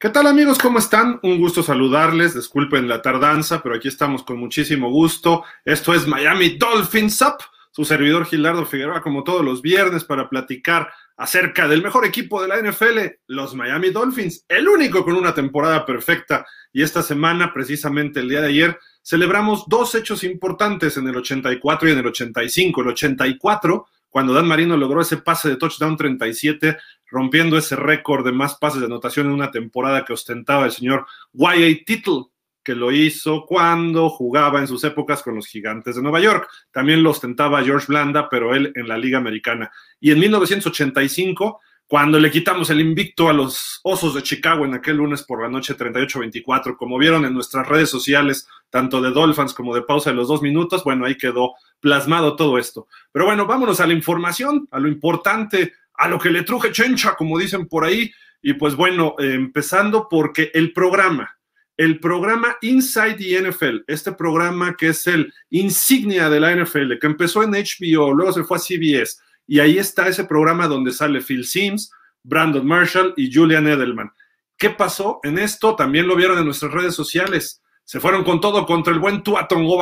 ¿Qué tal amigos? ¿Cómo están? Un gusto saludarles. Disculpen la tardanza, pero aquí estamos con muchísimo gusto. Esto es Miami Dolphins Up, su servidor Gilardo Figueroa, como todos los viernes, para platicar acerca del mejor equipo de la NFL, los Miami Dolphins, el único con una temporada perfecta. Y esta semana, precisamente el día de ayer, celebramos dos hechos importantes en el 84 y en el 85. El 84 cuando Dan Marino logró ese pase de touchdown 37, rompiendo ese récord de más pases de anotación en una temporada que ostentaba el señor Y.A. Tittle, que lo hizo cuando jugaba en sus épocas con los gigantes de Nueva York. También lo ostentaba George Blanda, pero él en la Liga Americana. Y en 1985 cuando le quitamos el invicto a los Osos de Chicago en aquel lunes por la noche 38-24, como vieron en nuestras redes sociales, tanto de Dolphins como de pausa de los dos minutos, bueno, ahí quedó plasmado todo esto. Pero bueno, vámonos a la información, a lo importante, a lo que le truje chencha, como dicen por ahí. Y pues bueno, eh, empezando porque el programa, el programa Inside the NFL, este programa que es el insignia de la NFL, que empezó en HBO, luego se fue a CBS y ahí está ese programa donde sale Phil Sims, Brandon Marshall y Julian Edelman. ¿Qué pasó en esto? También lo vieron en nuestras redes sociales. Se fueron con todo contra el buen Tua Tongo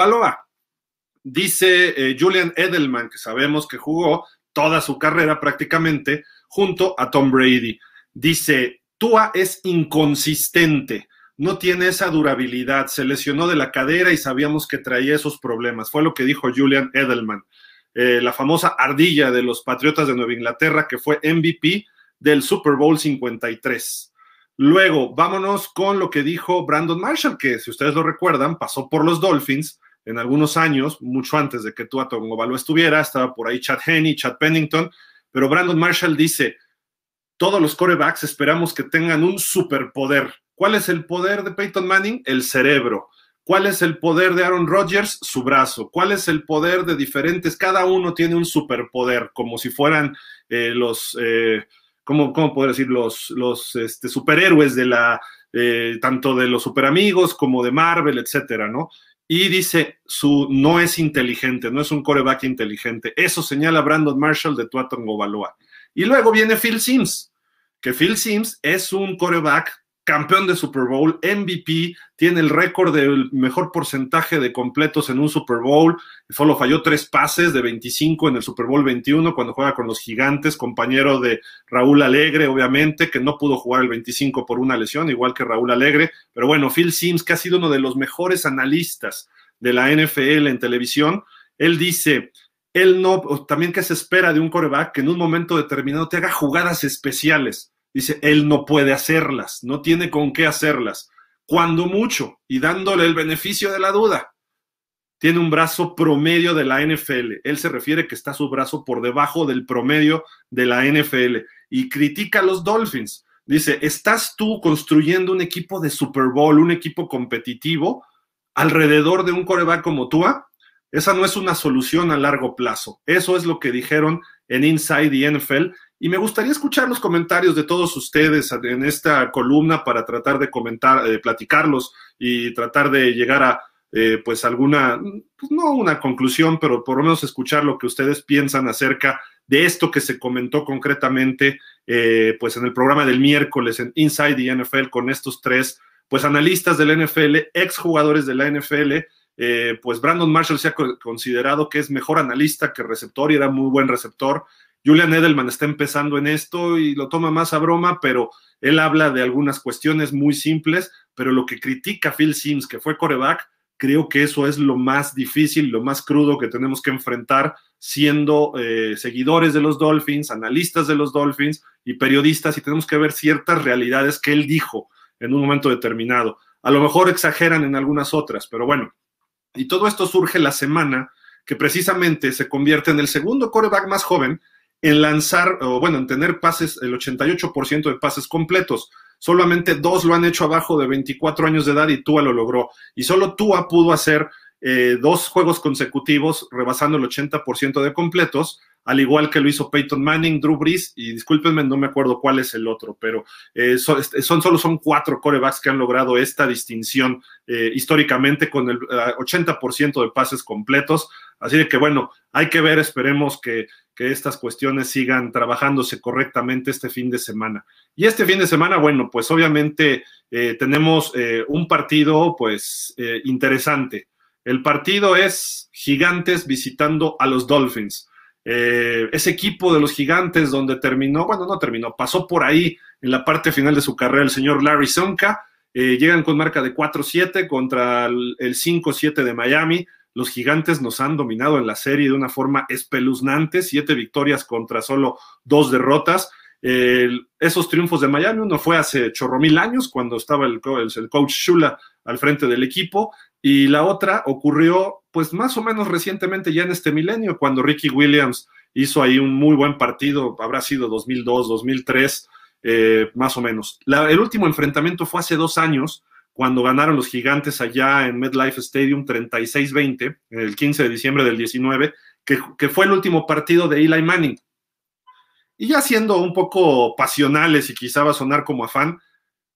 Dice eh, Julian Edelman, que sabemos que jugó toda su carrera prácticamente junto a Tom Brady. Dice, Tua es inconsistente, no tiene esa durabilidad, se lesionó de la cadera y sabíamos que traía esos problemas. Fue lo que dijo Julian Edelman. Eh, la famosa ardilla de los Patriotas de Nueva Inglaterra, que fue MVP del Super Bowl 53. Luego, vámonos con lo que dijo Brandon Marshall, que si ustedes lo recuerdan, pasó por los Dolphins en algunos años, mucho antes de que Tua Tagovailoa estuviera, estaba por ahí Chad Henney, Chad Pennington, pero Brandon Marshall dice, todos los corebacks esperamos que tengan un superpoder. ¿Cuál es el poder de Peyton Manning? El cerebro. ¿Cuál es el poder de Aaron Rodgers? Su brazo. ¿Cuál es el poder de diferentes? Cada uno tiene un superpoder, como si fueran eh, los, eh, ¿cómo, ¿cómo, poder decir? Los, los este, superhéroes de la, eh, tanto de los superamigos como de Marvel, etcétera, ¿no? Y dice, su no es inteligente, no es un coreback inteligente. Eso señala Brandon Marshall de Tuaton Gobaloa. Y luego viene Phil Sims, que Phil Sims es un coreback campeón de Super Bowl, MVP, tiene el récord del mejor porcentaje de completos en un Super Bowl, solo falló tres pases de 25 en el Super Bowl 21 cuando juega con los gigantes, compañero de Raúl Alegre, obviamente, que no pudo jugar el 25 por una lesión, igual que Raúl Alegre, pero bueno, Phil Sims, que ha sido uno de los mejores analistas de la NFL en televisión, él dice, él no, también que se espera de un coreback que en un momento determinado te haga jugadas especiales dice, él no puede hacerlas, no tiene con qué hacerlas. Cuando mucho, y dándole el beneficio de la duda, tiene un brazo promedio de la NFL. Él se refiere que está su brazo por debajo del promedio de la NFL y critica a los Dolphins. Dice, ¿estás tú construyendo un equipo de Super Bowl, un equipo competitivo alrededor de un coreback como Tua? Esa no es una solución a largo plazo. Eso es lo que dijeron en Inside the NFL y me gustaría escuchar los comentarios de todos ustedes en esta columna para tratar de comentar, de platicarlos y tratar de llegar a, eh, pues, alguna, pues, no una conclusión, pero por lo menos escuchar lo que ustedes piensan acerca de esto que se comentó concretamente, eh, pues, en el programa del miércoles en Inside the NFL con estos tres, pues, analistas de la NFL, exjugadores de la NFL. Eh, pues Brandon Marshall se ha considerado que es mejor analista que receptor y era muy buen receptor. Julian Edelman está empezando en esto y lo toma más a broma, pero él habla de algunas cuestiones muy simples, pero lo que critica Phil Sims, que fue coreback, creo que eso es lo más difícil, lo más crudo que tenemos que enfrentar siendo eh, seguidores de los Dolphins, analistas de los Dolphins y periodistas y tenemos que ver ciertas realidades que él dijo en un momento determinado. A lo mejor exageran en algunas otras, pero bueno. Y todo esto surge la semana que precisamente se convierte en el segundo coreback más joven en lanzar, o bueno, en tener pases, el 88% de pases completos. Solamente dos lo han hecho abajo de 24 años de edad y Tua lo logró. Y solo Tua pudo hacer eh, dos juegos consecutivos rebasando el 80% de completos, al igual que lo hizo Peyton Manning, Drew Brees, y discúlpenme, no me acuerdo cuál es el otro, pero eh, son, solo son cuatro corebacks que han logrado esta distinción eh, históricamente con el 80% de pases completos. Así que bueno, hay que ver, esperemos que, que estas cuestiones sigan trabajándose correctamente este fin de semana. Y este fin de semana, bueno, pues obviamente eh, tenemos eh, un partido pues eh, interesante. El partido es Gigantes visitando a los Dolphins. ese equipo de los Gigantes donde terminó, bueno, no terminó, pasó por ahí en la parte final de su carrera el señor Larry Sonka. llegan con marca de 4-7 contra el 5-7 de Miami los gigantes nos han dominado en la serie de una forma espeluznante, siete victorias contra solo dos derrotas. esos triunfos de Miami, uno fue hace chorro mil años, cuando estaba el, coach Shula al frente del equipo, y la otra ocurrió, pues más o menos recientemente, ya en este milenio, cuando Ricky Williams hizo ahí un muy buen partido, habrá sido 2002, 2003, eh, más o menos. el último enfrentamiento fue hace dos años, cuando ganaron los gigantes allá en MetLife Stadium 36-20, el 15 de diciembre del 19, que, fue el último partido de Eli Manning. Y ya siendo un poco pasionales y quizá va a sonar como afán,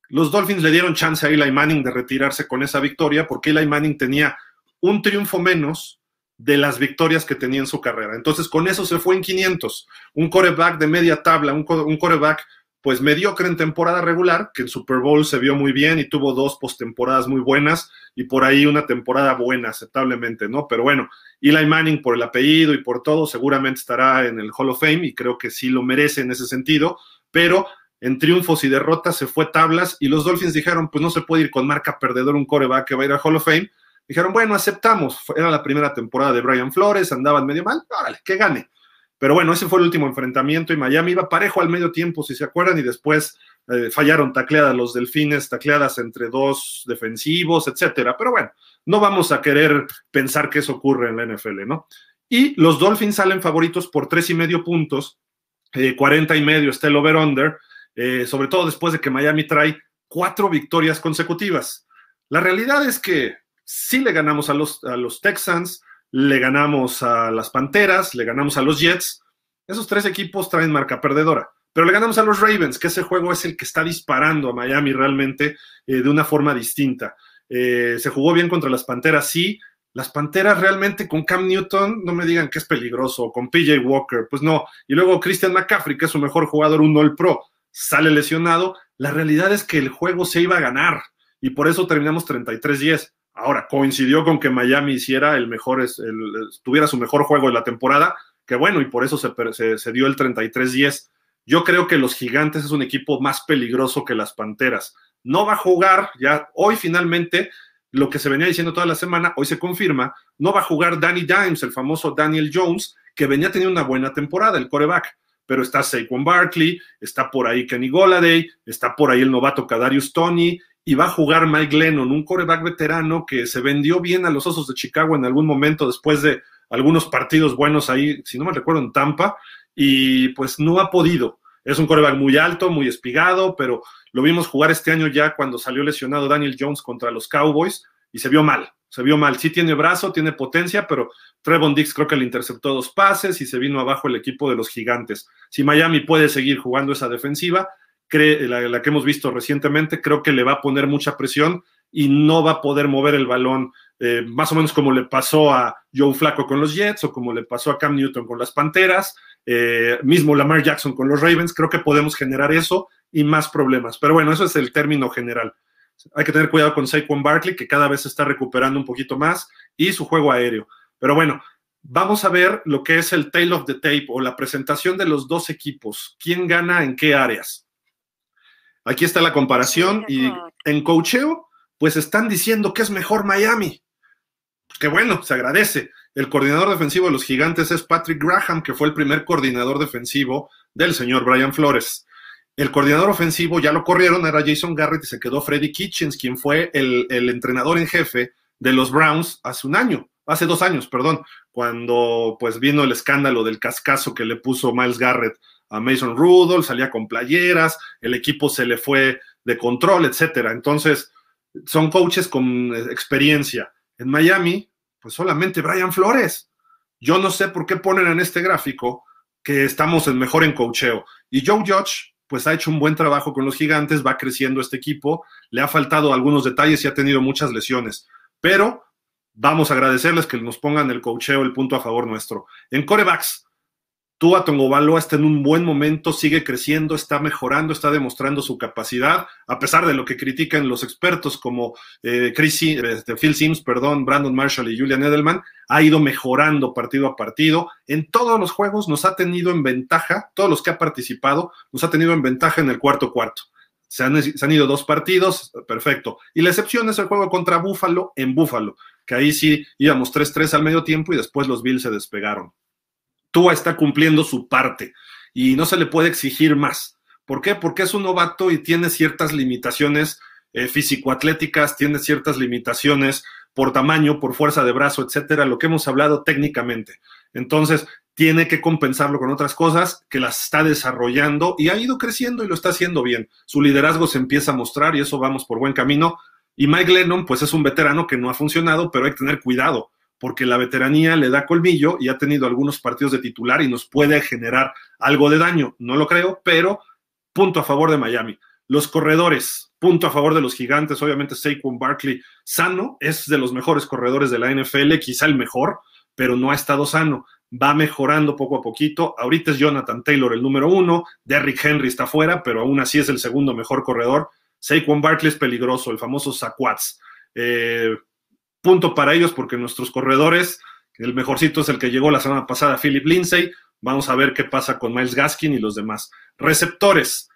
los Dolphins le dieron chance a Eli Manning de retirarse con esa victoria porque Eli Manning tenía un triunfo menos de las victorias que tenía en su carrera. Entonces, con eso se fue en 500. Un coreback de media tabla, un, un coreback pues mediocre en temporada regular, que en Super Bowl se vio muy bien y tuvo dos postemporadas muy buenas y por ahí una temporada buena, aceptablemente, ¿no? Pero bueno, Eli Manning por el apellido y por todo seguramente estará en el Hall of Fame y creo que sí lo merece en ese sentido, pero en triunfos y derrotas se fue tablas y los Dolphins dijeron, pues no se puede ir con marca perdedor un coreback que va a ir al Hall of Fame. Dijeron, bueno, aceptamos, era la primera temporada de Brian Flores, andaban medio mal, órale, que gane. Pero bueno, ese fue el último enfrentamiento y Miami iba parejo al medio tiempo, si se acuerdan, y después eh, fallaron tacleadas los delfines, tacleadas entre dos defensivos, etcétera. Pero bueno, no vamos a querer pensar que eso ocurre en la NFL, ¿no? Y los Dolphins salen favoritos por tres y medio puntos, eh, 40 y medio está el over-under, eh, sobre todo después de que Miami trae cuatro victorias consecutivas. La realidad es que sí le ganamos a los, a los Texans, le ganamos a las Panteras, le ganamos a los Jets. Esos tres equipos traen marca perdedora. Pero le ganamos a los Ravens, que ese juego es el que está disparando a Miami realmente eh, de una forma distinta. Eh, se jugó bien contra las Panteras, sí. Las Panteras realmente con Cam Newton, no me digan que es peligroso, con PJ Walker, pues no. Y luego Christian McCaffrey, que es su mejor jugador, un All Pro, sale lesionado. La realidad es que el juego se iba a ganar y por eso terminamos 33-10. Ahora, coincidió con que Miami hiciera el mejor, el, tuviera su mejor juego de la temporada, que bueno, y por eso se, dio el 33-10. Yo creo que los Gigantes es un equipo más peligroso que las Panteras. No va a jugar, ya hoy finalmente, lo que se venía diciendo toda la semana, hoy se confirma, no va a jugar Danny Dimes, el famoso Daniel Jones, que venía teniendo una buena temporada, el coreback pero está Saquon Barkley, está por ahí Kenny Goladay, está por ahí el novato Kadarius Tony, y va a jugar Mike Lennon, un coreback veterano que se vendió bien a los Osos de Chicago en algún momento después de algunos partidos buenos ahí, si no me recuerdo, en Tampa, y pues no ha podido. Es un coreback muy alto, muy espigado, pero lo vimos jugar este año ya cuando salió lesionado Daniel Jones contra los Cowboys y se vio mal, se vio mal. Sí tiene brazo, tiene potencia, pero Trevon Dix creo que le interceptó dos pases y se vino abajo el equipo de los gigantes. Si Miami puede seguir jugando esa defensiva, la, que hemos visto recientemente, creo que le va a poner mucha presión y no va a poder mover el balón, eh, más o menos como le pasó a Joe Flaco con los Jets o como le pasó a Cam Newton con las Panteras, eh, mismo Lamar Jackson con los Ravens, creo que podemos generar eso y más problemas. Pero bueno, eso es el término general. Hay que tener cuidado con Saquon Barkley, que cada vez se está recuperando un poquito más, y su juego aéreo. Pero bueno, vamos a ver lo que es el tail of the tape o la presentación de los dos equipos. ¿Quién gana en qué áreas? Aquí está la comparación y en cocheo, pues están diciendo que es mejor Miami. Que bueno, se agradece. El coordinador defensivo de los gigantes es Patrick Graham, que fue el primer coordinador defensivo del señor Brian Flores. El coordinador ofensivo ya lo corrieron, era Jason Garrett y se quedó Freddy Kitchens, quien fue el, el entrenador en jefe de los Browns hace un año, hace dos años, perdón, cuando pues vino el escándalo del cascazo que le puso Miles Garrett a Mason Rudolph, salía con playeras, el equipo se le fue de control, etcétera. Entonces, son coaches con experiencia. En Miami, pues solamente Brian Flores. Yo no sé por qué ponen en este gráfico que estamos en mejor en coacheo. Y Joe Judge, pues ha hecho un buen trabajo con los gigantes, va creciendo este equipo, le ha faltado algunos detalles y ha tenido muchas lesiones. Pero vamos a agradecerles que nos pongan el coacheo, el punto a favor nuestro. En corebacks, Tua Tongobaloa está en un buen momento, sigue creciendo, está mejorando, está demostrando su capacidad, a pesar de lo que critican los expertos como eh, Chris, este, Phil Sims, perdón, Brandon Marshall y Julian Edelman, ha ido mejorando partido a partido. En todos los juegos nos ha tenido en ventaja, todos los que ha participado, nos ha tenido en ventaja en el cuarto cuarto. Se han, se han ido dos partidos, perfecto. Y la excepción es el juego contra Búfalo en Búfalo, que ahí sí íbamos 3-3 al medio tiempo y después los Bills se despegaron. Tua está cumpliendo su parte y no se le puede exigir más. ¿Por qué? Porque es un novato y tiene ciertas limitaciones eh, físico-atléticas, tiene ciertas limitaciones por tamaño, por fuerza de brazo, etcétera, lo que hemos hablado técnicamente. Entonces, tiene que compensarlo con otras cosas que las está desarrollando y ha ido creciendo y lo está haciendo bien. Su liderazgo se empieza a mostrar y eso vamos por buen camino. Y Mike Lennon, pues es un veterano que no ha funcionado, pero hay que tener cuidado porque la veteranía le da colmillo y ha tenido algunos partidos de titular y nos puede generar algo de daño. No lo creo, pero punto a favor de Miami. Los corredores, punto a favor de los gigantes. Obviamente Saquon Barkley sano, es de los mejores corredores de la NFL, quizá el mejor, pero no ha estado sano. Va mejorando poco a poquito. Ahorita es Jonathan Taylor el número uno. Derrick Henry está fuera, pero aún así es el segundo mejor corredor. Saquon Barkley es peligroso, el famoso Saquats. Eh, punto para ellos porque nuestros corredores, el mejorcito es el que llegó la semana pasada, Philip Lindsay. Vamos a ver qué pasa con Miles Gaskin y los demás. Receptores.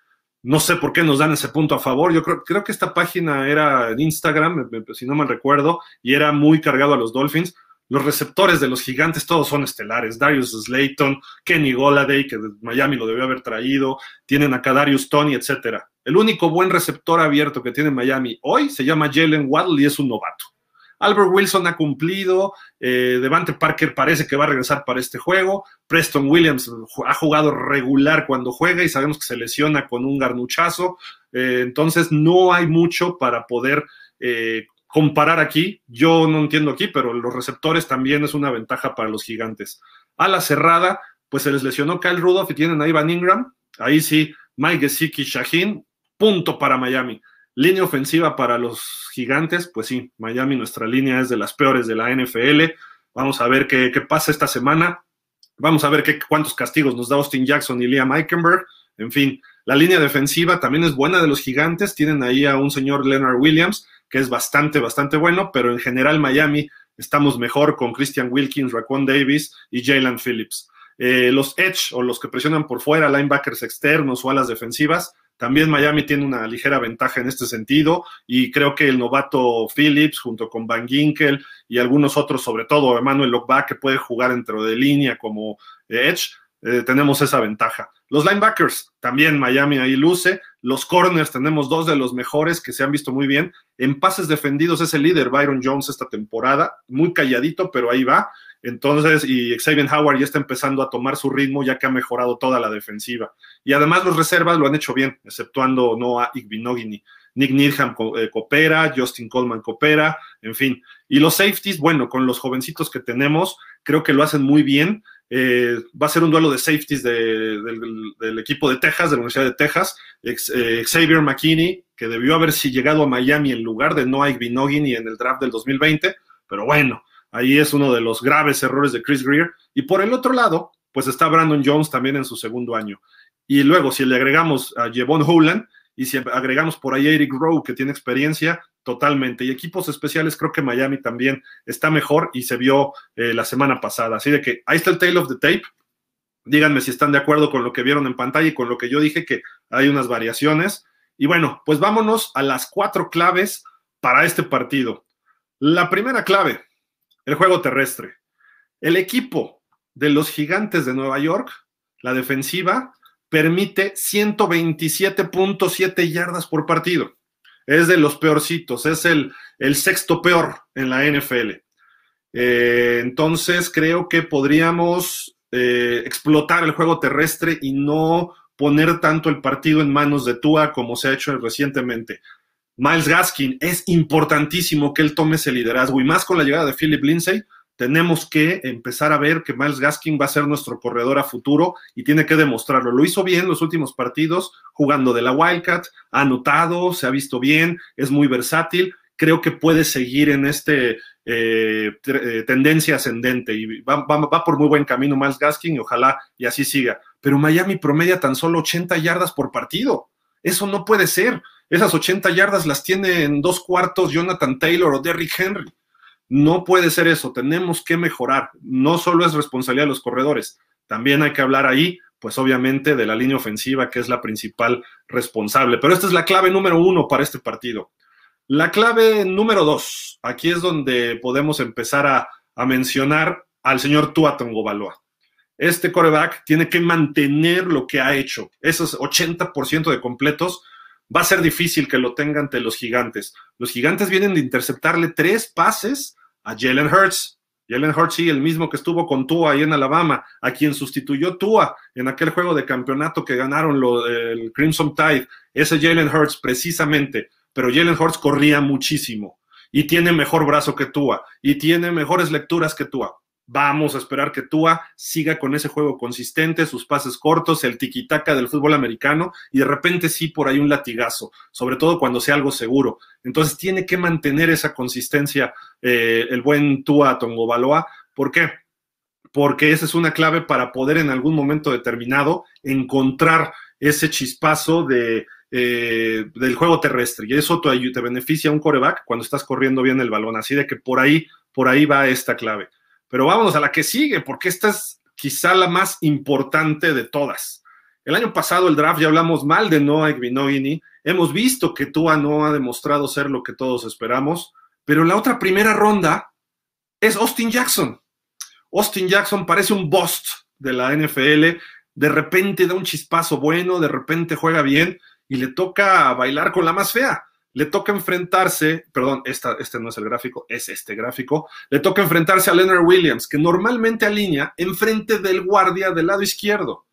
No sé por qué nos dan ese punto a favor. Yo creo, creo que esta página era en Instagram, si no mal recuerdo, y era muy cargado a los Dolphins. Los receptores de los gigantes todos son estelares. Darius Slayton, Kenny Goladay, que Miami lo debió haber traído. Tienen acá Darius Tony, etcétera. El único buen receptor abierto que tiene Miami hoy se llama Jalen Waddle y es un novato. Albert Wilson ha cumplido, eh, Devante Parker parece que va a regresar para este juego, Preston Williams ha jugado regular cuando juega y sabemos que se lesiona con un garnuchazo, eh, entonces no hay mucho para poder eh, comparar aquí, yo no entiendo aquí, pero los receptores también es una ventaja para los gigantes. A la cerrada, pues se les lesionó Kyle Rudolph y tienen ahí Van Ingram, ahí sí, Mike Gesicki, Shaheen, punto para Miami. Línea ofensiva para los gigantes, pues sí, Miami, nuestra línea es de las peores de la NFL. Vamos a ver qué, pasa esta semana. Vamos a ver qué, cuántos castigos nos da Austin Jackson y Liam Eikenberg. En fin, la línea defensiva también es buena de los gigantes. Tienen ahí a un señor Leonard Williams, que es bastante, bastante bueno, pero en general Miami estamos mejor con Christian Wilkins, Raquan Davis y Jalen Phillips. Eh, los edge o los que presionan por fuera, linebackers externos o alas defensivas, también Miami tiene una ligera ventaja en este sentido y creo que el novato Phillips junto con Van Ginkel y algunos otros, sobre todo Emmanuel Lockback, que puede jugar dentro de línea como Edge, eh, tenemos esa ventaja. Los linebackers, también Miami ahí luce. Los corners, tenemos dos de los mejores que se han visto muy bien. En pases defendidos es el líder Byron Jones esta temporada, muy calladito, pero ahí va. Entonces, y Xavier Howard ya está empezando a tomar su ritmo, ya que ha mejorado toda la defensiva. Y además los reservas lo han hecho bien, exceptuando Noah Igbinogini. Nick Needham eh, coopera, Justin Coleman coopera, en fin. Y los safeties, bueno, con los jovencitos que tenemos, creo que lo hacen muy bien. Eh, va a ser un duelo de safeties del, equipo de Texas, de la Universidad de Texas. Eh, Xavier McKinney, que debió haber llegado a Miami en lugar de Noah Igbinogini en el draft del 2020, pero bueno, Ahí es uno de los graves errores de Chris Greer. Y por el otro lado, pues está Brandon Jones también en su segundo año. Y luego, si le agregamos a Jevon Holland y si agregamos por ahí a Eric Rowe, que tiene experiencia, totalmente. Y equipos especiales, creo que Miami también está mejor y se vio eh, la semana pasada. Así de que ahí está el tail of the tape. Díganme si están de acuerdo con lo que vieron en pantalla y con lo que yo dije, que hay unas variaciones. Y bueno, pues vámonos a las cuatro claves para este partido. La primera clave, el juego terrestre. El equipo de los gigantes de Nueva York, la defensiva, permite 127.7 yardas por partido. Es de los peorcitos, es el, sexto peor en la NFL. Eh, entonces creo que podríamos eh, explotar el juego terrestre y no poner tanto el partido en manos de Tua como se ha hecho recientemente. Miles Gaskin, es importantísimo que él tome ese liderazgo y más con la llegada de Philip Lindsay, tenemos que empezar a ver que Miles Gaskin va a ser nuestro corredor a futuro y tiene que demostrarlo. Lo hizo bien los últimos partidos, jugando de la Wildcat, ha anotado, se ha visto bien, es muy versátil. Creo que puede seguir en este, eh, eh, tendencia ascendente y va, va, por muy buen camino Miles Gaskin y ojalá y así siga. Pero Miami promedia tan solo 80 yardas por partido. Eso no puede ser. Esas 80 yardas las tiene en dos cuartos Jonathan Taylor o Derrick Henry. No puede ser eso. Tenemos que mejorar. No solo es responsabilidad de los corredores, también hay que hablar ahí pues obviamente de la línea ofensiva, que es la principal responsable. Pero esta es la clave número uno para este partido. La clave número dos, aquí es donde podemos empezar a, mencionar al señor Tua Baloa. Este coreback tiene que mantener lo que ha hecho. Esos 80% de completos va a ser difícil que lo tenga ante los gigantes. Los gigantes vienen de interceptarle tres pases a Jalen Hurts. Jalen Hurts, sí, el mismo que estuvo con Tua ahí en Alabama, a quien sustituyó Tua en aquel juego de campeonato que ganaron el Crimson Tide, ese Jalen Hurts precisamente, pero Jalen Hurts corría muchísimo y tiene mejor brazo que Tua y tiene mejores lecturas que Tua. Vamos a esperar que Tua siga con ese juego consistente, sus pases cortos, el tiquitaca del fútbol americano y de repente sí por ahí un latigazo, sobre todo cuando sea algo seguro. Entonces tiene que mantener esa consistencia eh, el buen Tua Tongobaloa. ¿Por qué? Porque esa es una clave para poder en algún momento determinado encontrar ese chispazo de, eh, del juego terrestre. Y eso te, te beneficia a un coreback cuando estás corriendo bien el balón. Así de que por ahí, por ahí va esta clave. Pero vámonos a la que sigue, porque esta es quizá la más importante de todas. El año pasado, el draft, ya hablamos mal de Noah Igbinoghini. Hemos visto que Tua no ha demostrado ser lo que todos esperamos, pero la otra primera ronda es Austin Jackson. Austin Jackson parece un bust de la NFL. De repente da un chispazo bueno, de repente juega bien y le toca bailar con la más fea le toca enfrentarse, perdón, esta, este no es el gráfico, es este gráfico, le toca enfrentarse a Leonard Williams, que normalmente alinea enfrente del guardia del lado izquierdo.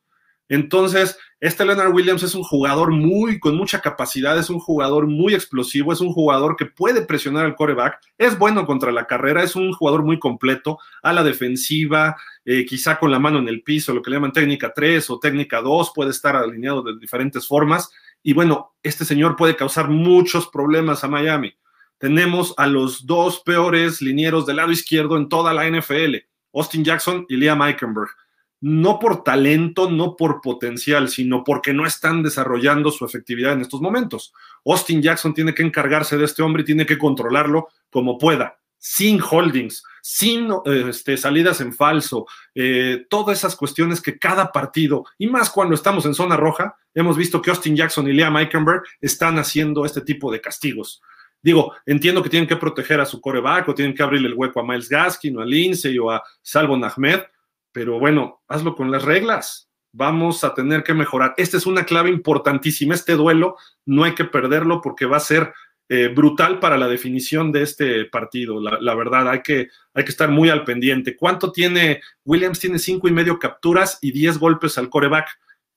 Entonces, este Leonard Williams es un jugador muy, con mucha capacidad, es un jugador muy explosivo, es un jugador que puede presionar al coreback, es bueno contra la carrera, es un jugador muy completo, a la defensiva, eh, quizá con la mano en el piso, lo que le llaman técnica 3 o técnica 2, puede estar alineado de diferentes formas y bueno, este señor puede causar muchos problemas a Miami. Tenemos a los dos peores linieros del lado izquierdo en toda la NFL, Austin Jackson y Liam Eichenberg. No por talento, no por potencial, sino porque no están desarrollando su efectividad en estos momentos. Austin Jackson tiene que encargarse de este hombre y tiene que controlarlo como pueda sin holdings, sin este, salidas en falso, eh, todas esas cuestiones que cada partido, y más cuando estamos en zona roja, hemos visto que Austin Jackson y Liam Eikenberg están haciendo este tipo de castigos. Digo, entiendo que tienen que proteger a su coreback o tienen que abrirle el hueco a Miles Gaskin o a Lindsay o a Salvo Ahmed, pero bueno, hazlo con las reglas. Vamos a tener que mejorar. Esta es una clave importantísima. Este duelo no hay que perderlo porque va a ser eh, brutal para la definición de este partido. La, verdad, hay que, hay que estar muy al pendiente. ¿Cuánto tiene? Williams tiene cinco y medio capturas y diez golpes al coreback.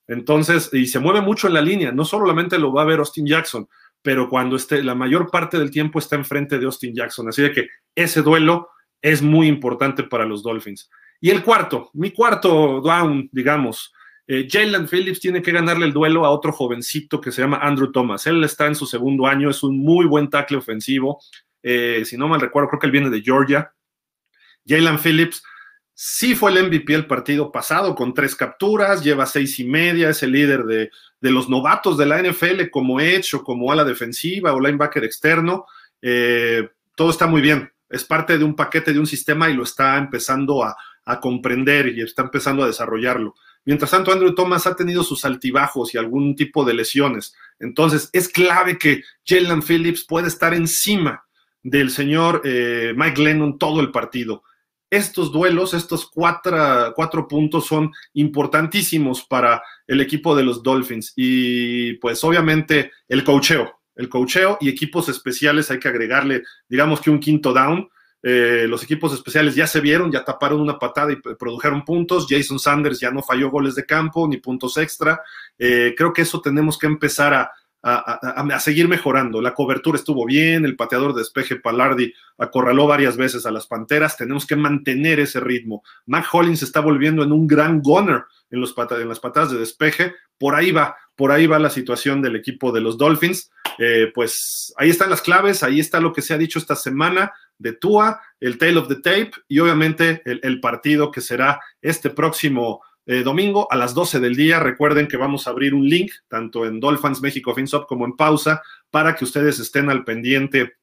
Entonces, y se mueve mucho en la línea. No solamente lo va a ver Austin Jackson, pero cuando esté, la mayor parte del tiempo está enfrente de Austin Jackson. Así de que ese duelo es muy importante para los Dolphins. Y el cuarto, mi cuarto down, digamos, eh, Jalen Phillips tiene que ganarle el duelo a otro jovencito que se llama Andrew Thomas. Él está en su segundo año, es un muy buen tackle ofensivo. Eh, si no mal recuerdo, creo que él viene de Georgia. Jalen Phillips sí fue el MVP el partido pasado con tres capturas, lleva seis y media, es el líder de, los novatos de la NFL como edge o como ala defensiva o linebacker externo. Eh, todo está muy bien. Es parte de un paquete de un sistema y lo está empezando a comprender y está empezando a desarrollarlo. Mientras tanto, Andrew Thomas ha tenido sus altibajos y algún tipo de lesiones. Entonces, es clave que Jalen Phillips pueda estar encima del señor eh, Mike Lennon todo el partido. Estos duelos, estos cuatro, cuatro puntos son importantísimos para el equipo de los Dolphins. Y pues obviamente el cocheo, el cocheo y equipos especiales hay que agregarle, digamos que un quinto down eh, los equipos especiales ya se vieron, ya taparon una patada y produjeron puntos. Jason Sanders ya no falló goles de campo ni puntos extra. Eh, creo que eso tenemos que empezar a, seguir mejorando. La cobertura estuvo bien, el pateador de despeje Palardi acorraló varias veces a las Panteras. Tenemos que mantener ese ritmo. Mac Hollins está volviendo en un gran gunner en, los en las patadas de despeje. Por ahí va, por ahí va la situación del equipo de los Dolphins. Eh, pues ahí están las claves, ahí está lo que se ha dicho esta semana. De Tua, el Tale of the Tape y obviamente el, partido que será este próximo eh, domingo a las 12 del día. Recuerden que vamos a abrir un link tanto en Dolphins México FinSop como en pausa para que ustedes estén al pendiente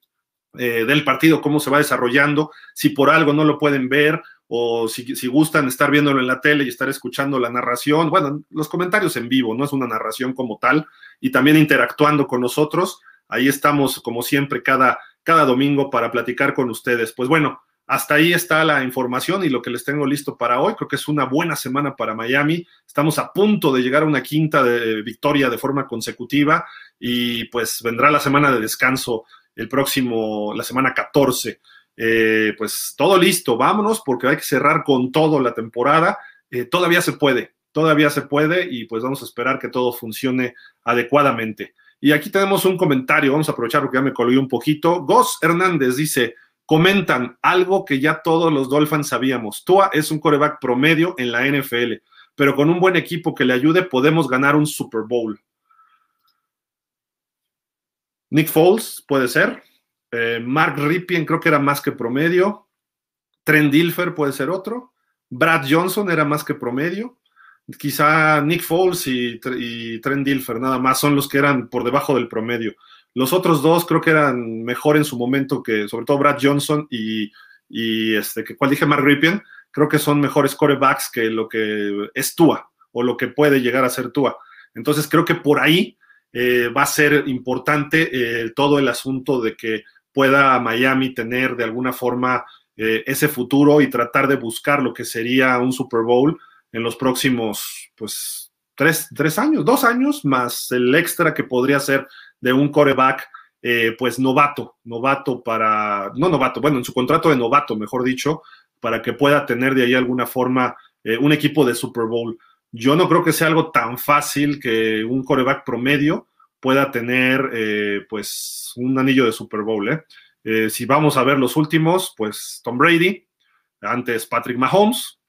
eh, del partido, cómo se va desarrollando. Si por algo no lo pueden ver o si, gustan estar viéndolo en la tele y estar escuchando la narración, bueno, los comentarios en vivo, no es una narración como tal, y también interactuando con nosotros. Ahí estamos, como siempre, cada, cada domingo para platicar con ustedes. Pues bueno, hasta ahí está la información y lo que les tengo listo para hoy. Creo que es una buena semana para Miami. Estamos a punto de llegar a una quinta de victoria de forma consecutiva y pues vendrá la semana de descanso el próximo, la semana 14. Eh, pues todo listo, vámonos porque hay que cerrar con todo la temporada. Eh, todavía se puede, todavía se puede y pues vamos a esperar que todo funcione adecuadamente. Y aquí tenemos un comentario, vamos a aprovechar porque ya me colgué un poquito. Gos Hernández dice, comentan algo que ya todos los Dolphins sabíamos. Tua es un coreback promedio en la NFL, pero con un buen equipo que le ayude podemos ganar un Super Bowl. Nick Foles puede ser. Eh, Mark Ripien creo que era más que promedio. Trent Dilfer puede ser otro. Brad Johnson era más que promedio. Quizá Nick Foles y, Trent Dilfer nada más son los que eran por debajo del promedio. Los otros dos creo que eran mejor en su momento que, sobre todo Brad Johnson y, este, que cual dije Mark Ripien, creo que son mejores corebacks que lo que es Tua o lo que puede llegar a ser Tua. Entonces creo que por ahí eh, va a ser importante eh, todo el asunto de que pueda Miami tener de alguna forma eh, ese futuro y tratar de buscar lo que sería un Super Bowl en los próximos, pues, tres, años, dos años, más el extra que podría ser de un coreback, eh, pues, novato, novato para, no novato, bueno, en su contrato de novato, mejor dicho, para que pueda tener de ahí alguna forma eh, un equipo de Super Bowl. Yo no creo que sea algo tan fácil que un coreback promedio pueda tener eh, pues un anillo de Super Bowl. ¿eh? si vamos a ver los últimos, pues Tom Brady, antes Patrick Mahomes,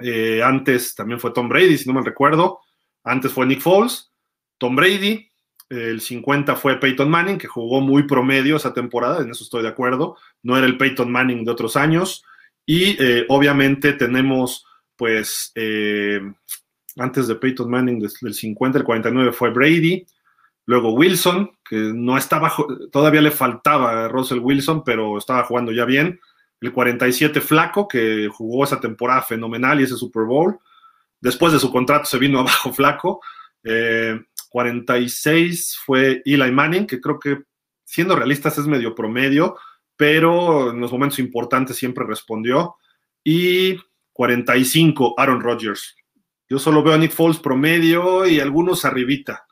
eh, antes también fue Tom Brady, si no me recuerdo, antes fue Nick Foles, Tom Brady, el 50 fue Peyton Manning, que jugó muy promedio esa temporada, en eso estoy de acuerdo, no era el Peyton Manning de otros años, y obviamente tenemos pues antes de Peyton Manning del 50, el 49 fue Brady, Luego Wilson, que no estaba, todavía le faltaba a Russell Wilson, pero estaba jugando ya bien. El 47 Flaco, que jugó esa temporada fenomenal y ese Super Bowl. Después de su contrato se vino abajo Flaco. 46 eh, fue Eli Manning, que creo que siendo realistas es medio promedio, pero en los momentos importantes siempre respondió. Y 45 Aaron Rodgers. Yo solo veo a Nick Foles promedio y algunos arribita.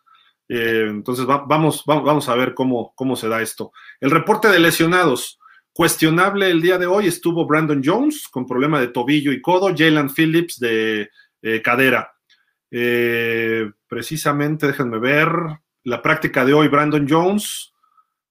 Eh, entonces vamos, vamos, a ver cómo, cómo se da esto. El reporte de lesionados. Cuestionable el día de hoy estuvo Brandon Jones con problema de tobillo y codo, Jalen Phillips de eh, cadera. Eh, precisamente, déjenme ver, la práctica de hoy, Brandon Jones,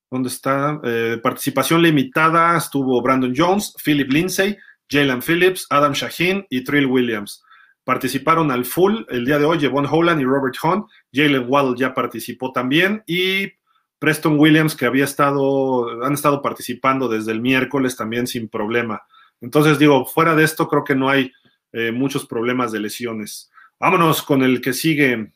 ¿dónde está? participación limitada, estuvo Brandon Jones, Philip Lindsay, Jalen Phillips, Adam Shaheen y Trill Williams. Participaron al full el día de hoy Jevon Holland y Robert Hunt. Jalen Waddle ya participó también y Preston Williams que había estado, han estado participando desde el miércoles también sin problema. Entonces digo, fuera de esto creo que no hay eh, muchos problemas de lesiones. Vámonos con el que sigue.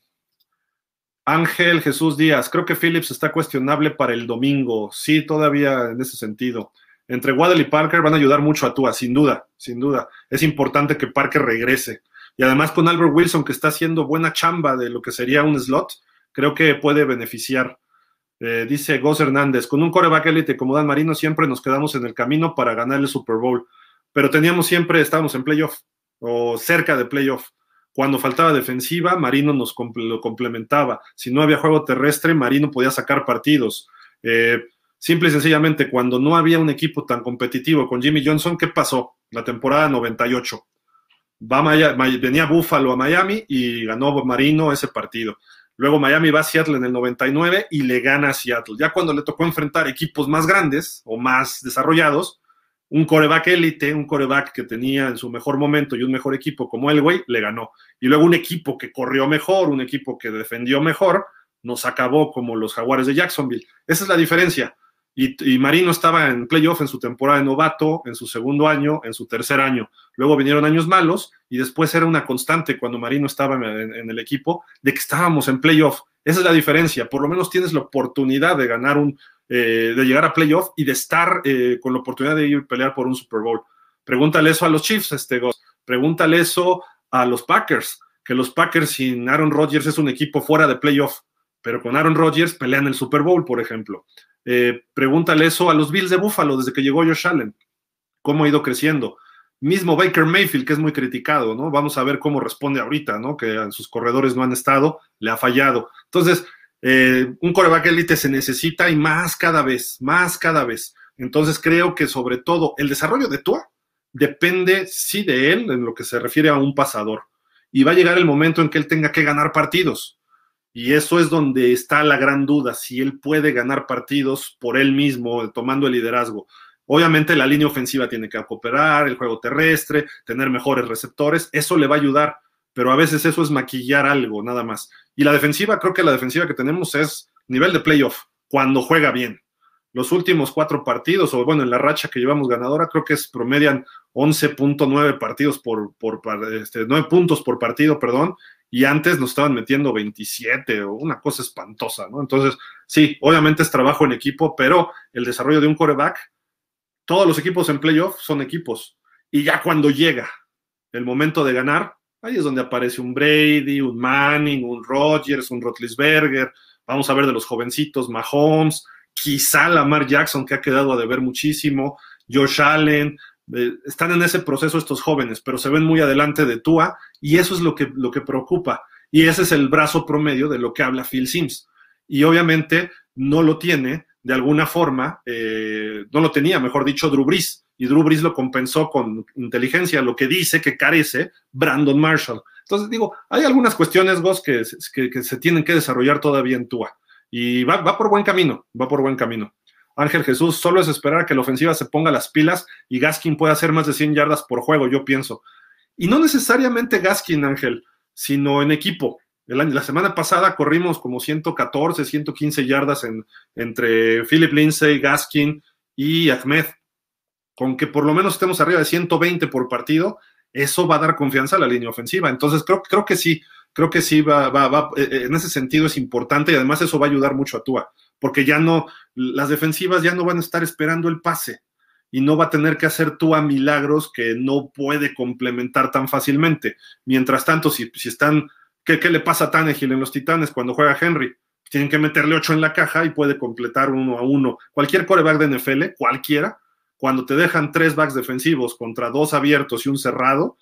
Ángel Jesús Díaz, creo que Phillips está cuestionable para el domingo. Sí, todavía en ese sentido. Entre Waddle y Parker van a ayudar mucho a Tua, sin duda, sin duda. Es importante que Parker regrese. Y además con Albert Wilson, que está haciendo buena chamba de lo que sería un slot, creo que puede beneficiar. Eh, dice Goss Hernández, con un coreback élite como Dan Marino siempre nos quedamos en el camino para ganar el Super Bowl, pero teníamos siempre, estábamos en playoff o cerca de playoff. Cuando faltaba defensiva, Marino nos lo complementaba. Si no había juego terrestre, Marino podía sacar partidos. Eh, simple y sencillamente, cuando no había un equipo tan competitivo con Jimmy Johnson, ¿qué pasó? La temporada 98 va venía Buffalo a Miami y ganó Marino ese partido. Luego Miami va a Seattle en el 99 y le gana a Seattle. Ya cuando le tocó enfrentar equipos más grandes o más desarrollados, un coreback élite, un coreback que tenía en su mejor momento y un mejor equipo como el güey, le ganó. Y luego un equipo que corrió mejor, un equipo que defendió mejor, nos acabó como los jaguares de Jacksonville. Esa es la diferencia. Y, Marino estaba en playoff en su temporada de novato, en su segundo año, en su tercer año. Luego vinieron años malos y después era una constante cuando Marino estaba en, el equipo de que estábamos en playoff. Esa es la diferencia. Por lo menos tienes la oportunidad de ganar un, eh, de llegar a playoff y de estar eh, con la oportunidad de ir a pelear por un Super Bowl. Pregúntale eso a los Chiefs, este Pregúntale eso a los Packers, que los Packers sin Aaron Rodgers es un equipo fuera de playoff, pero con Aaron Rodgers pelean el Super Bowl, por ejemplo. Eh, pregúntale eso a los Bills de Buffalo desde que llegó Josh Allen, cómo ha ido creciendo. Mismo Baker Mayfield, que es muy criticado, ¿no? Vamos a ver cómo responde ahorita, ¿no? Que sus corredores no han estado, le ha fallado. Entonces, eh, un coreback élite se necesita y más cada vez, más cada vez. Entonces, creo que sobre todo el desarrollo de Tua depende, sí, de él, en lo que se refiere a un pasador. Y va a llegar el momento en que él tenga que ganar partidos y eso es donde está la gran duda, si él puede ganar partidos por él mismo, tomando el liderazgo. Obviamente la línea ofensiva tiene que cooperar, el juego terrestre, tener mejores receptores, eso le va a ayudar, pero a veces eso es maquillar algo, nada más. Y la defensiva, creo que la defensiva que tenemos es nivel de playoff, cuando juega bien. Los últimos cuatro partidos, o bueno, en la racha que llevamos ganadora, creo que es promedian 11.9 partidos por, por este, 9 puntos por partido, perdón, y antes nos estaban metiendo 27 o una cosa espantosa, ¿no? Entonces, sí, obviamente es trabajo en equipo, pero el desarrollo de un coreback, todos los equipos en playoff son equipos. Y ya cuando llega el momento de ganar, ahí es donde aparece un Brady, un Manning, un Rodgers, un Rotlisberger. Vamos a ver de los jovencitos, Mahomes, quizá Lamar Jackson, que ha quedado a deber muchísimo, Josh Allen, están en ese proceso estos jóvenes, pero se ven muy adelante de Tua y eso es lo que, lo que preocupa. Y ese es el brazo promedio de lo que habla Phil Sims. Y obviamente no lo tiene de alguna forma, eh, no lo tenía, mejor dicho, Drew Brees. Y Drew Brees lo compensó con inteligencia, lo que dice que carece Brandon Marshall. Entonces digo, hay algunas cuestiones, Gos, que, que, se tienen que desarrollar todavía en Tua. Y va, va por buen camino, va por buen camino. Ángel Jesús, solo es esperar a que la ofensiva se ponga las pilas y Gaskin pueda hacer más de 100 yardas por juego, yo pienso. Y no necesariamente Gaskin, Ángel, sino en equipo. la semana pasada corrimos como 114, 115 yardas en, entre Philip Lindsay, Gaskin y Ahmed. Con que por lo menos estemos arriba de 120 por partido, eso va a dar confianza a la línea ofensiva. Entonces creo, creo que sí, creo que sí va, va, va, eh, eh, en ese sentido es importante y además eso va a ayudar mucho a Tua porque ya no, las defensivas ya no van a estar esperando el pase y no va a tener que hacer tú a milagros que no puede complementar tan fácilmente. Mientras tanto, si, si están, ¿qué, ¿qué, le pasa a Tannehill en los Titanes cuando juega Henry? Tienen que meterle ocho en la caja y puede completar uno a uno. Cualquier coreback de NFL, cualquiera, cuando te dejan tres backs defensivos contra dos abiertos y un cerrado,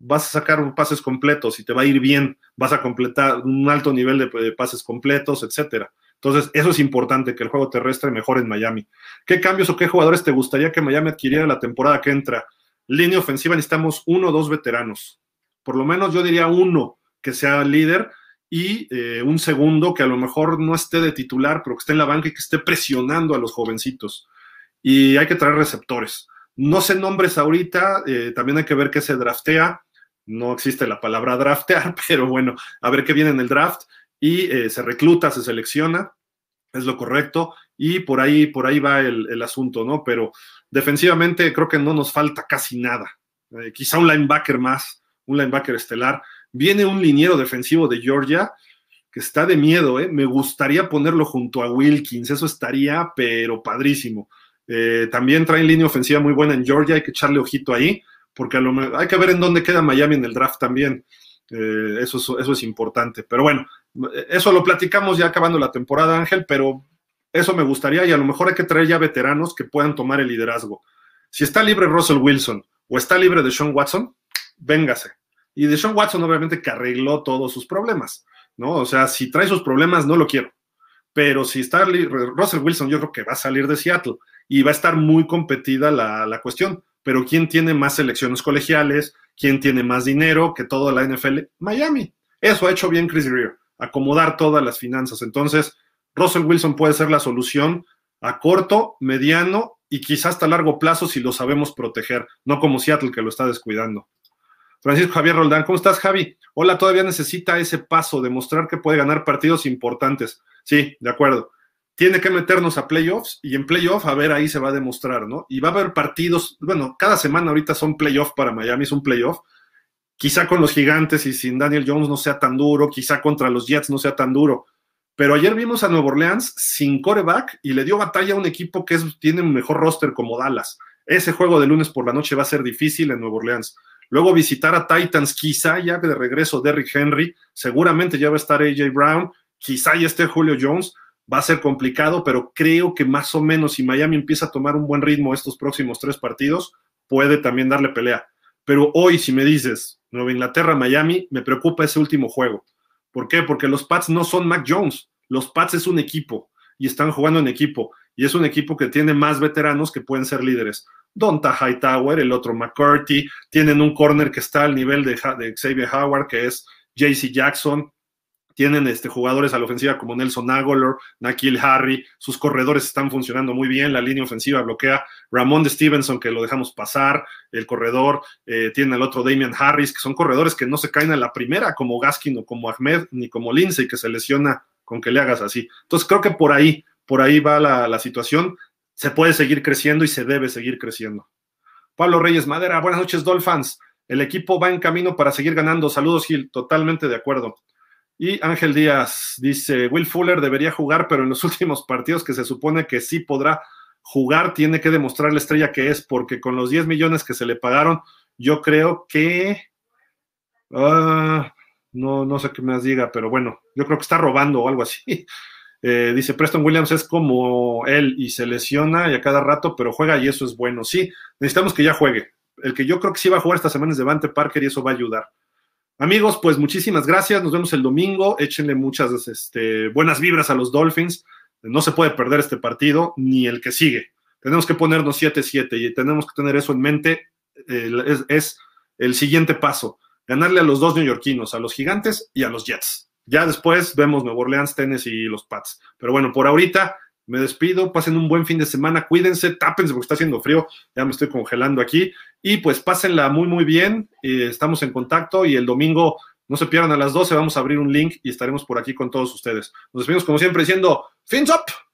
vas a sacar pases completos y te va a ir bien, vas a completar un alto nivel de pases completos, etcétera. Entonces, eso es importante, que el juego terrestre mejore en Miami. ¿Qué cambios o qué jugadores te gustaría que Miami adquiriera la temporada que entra? Línea ofensiva necesitamos uno o dos veteranos. Por lo menos yo diría uno que sea líder y eh, un segundo que a lo mejor no esté de titular, pero que esté en la banca y que esté presionando a los jovencitos. Y hay que traer receptores. No sé nombres ahorita, eh, también hay que ver qué se draftea. No existe la palabra draftear, pero bueno, a ver qué viene en el draft y eh, se recluta, se selecciona, es lo correcto, y por ahí, por ahí va el, asunto, ¿no? Pero defensivamente creo que no nos falta casi nada. Eh, quizá un linebacker más, un linebacker estelar. Viene un liniero defensivo de Georgia que está de miedo, ¿eh? Me gustaría ponerlo junto a Wilkins, eso estaría, pero padrísimo. Eh, también traen línea ofensiva muy buena en Georgia, hay que echarle ojito ahí, porque a lo, hay que ver en dónde queda Miami en el draft también. eso, eso es importante. Pero bueno, eso lo platicamos ya acabando la temporada, Ángel, pero eso me gustaría y a lo mejor hay que traer ya veteranos que puedan tomar el liderazgo. Si está libre Russell Wilson o está libre de Sean Watson, véngase. Y de Sean Watson obviamente que arregló todos sus problemas, ¿no? O sea, si trae sus problemas, no lo quiero. Pero si está Russell Wilson, yo creo que va a salir de Seattle y va a estar muy competida la, la cuestión. Pero ¿quién tiene más selecciones colegiales? ¿Quién tiene más dinero que toda la NFL? Miami. Eso ha hecho bien Chris Greer acomodar todas las finanzas. Entonces, Russell Wilson puede ser la solución a corto, mediano y quizás hasta largo plazo si lo sabemos proteger, no como Seattle que lo está descuidando. Francisco Javier Roldán, ¿cómo estás, Javi? Hola, todavía necesita ese paso, demostrar que puede ganar partidos importantes. Sí, de acuerdo. tiene que meternos a playoffs y en playoff, a ver, ahí se va a demostrar, ¿no? Y va a haber partidos, bueno, cada semana ahorita son playoff para Miami, es un playoff. Quizá con los gigantes y sin Daniel Jones no sea tan duro, quizá contra los Jets no sea tan duro. Pero ayer vimos a Nuevo Orleans sin coreback y le dio batalla a un equipo que tiene un mejor roster como Dallas. Ese juego de lunes por la noche va a ser difícil en Nuevo Orleans. Luego visitar a Titans, quizá ya de regreso Derrick Henry, seguramente ya va a estar AJ Brown, quizá ya esté Julio Jones va a ser complicado, pero creo que más o menos si Miami empieza a tomar un buen ritmo estos próximos tres partidos, puede también darle pelea. Pero hoy, si me dices Nueva Inglaterra, Miami, me preocupa ese último juego. ¿Por qué? Porque los Pats no son Mac Jones. Los Pats es un equipo y están jugando en equipo. Y es un equipo que tiene más veteranos que pueden ser líderes. Donta Hightower, el otro McCarthy, tienen un corner que está al nivel de, de Xavier Howard, que es JC Jackson, tienen este, jugadores a la ofensiva como Nelson Aguilar, Nakil Harry, sus corredores están funcionando muy bien, la línea ofensiva bloquea. Ramón Stevenson, que lo dejamos pasar, el corredor, eh, tiene al otro Damian Harris, que son corredores que no se caen a la primera, como Gaskin o como Ahmed, ni como Lindsay, que se lesiona con que le hagas así. Entonces creo que por ahí, por ahí va la, la situación. Se puede seguir creciendo y se debe seguir creciendo. Pablo Reyes Madera, buenas noches, Dolphins. El equipo va en camino para seguir ganando. Saludos, Gil. Totalmente de acuerdo. Y Ángel Díaz dice, Will Fuller debería jugar, pero en los últimos partidos que se supone que sí podrá jugar, tiene que demostrar la estrella que es, porque con los 10 millones que se le pagaron, yo creo que... Ah, no, no sé qué me diga, pero bueno, yo creo que está robando o algo así. Eh, dice Preston Williams es como él y se lesiona y a cada rato, pero juega y eso es bueno. Sí, necesitamos que ya juegue. El que yo creo que sí va a jugar esta semana es Devante Parker y eso va a ayudar. Amigos, pues muchísimas gracias. Nos vemos el domingo. Échenle muchas este, buenas vibras a los Dolphins. No se puede perder este partido ni el que sigue. Tenemos que ponernos 7-7 y tenemos que tener eso en mente. es, el siguiente paso. Ganarle a los dos neoyorquinos, a los gigantes y a los Jets. Ya después vemos Nuevo Orleans, Tennessee y los Pats. Pero bueno, por ahorita me despido, pasen un buen fin de semana, cuídense, tápense porque está haciendo frío, ya me estoy congelando aquí y pues pásenla muy muy bien, estamos en contacto y el domingo no se pierdan a las 12, vamos a abrir un link y estaremos por aquí con todos ustedes. Nos despedimos como siempre diciendo, fins up.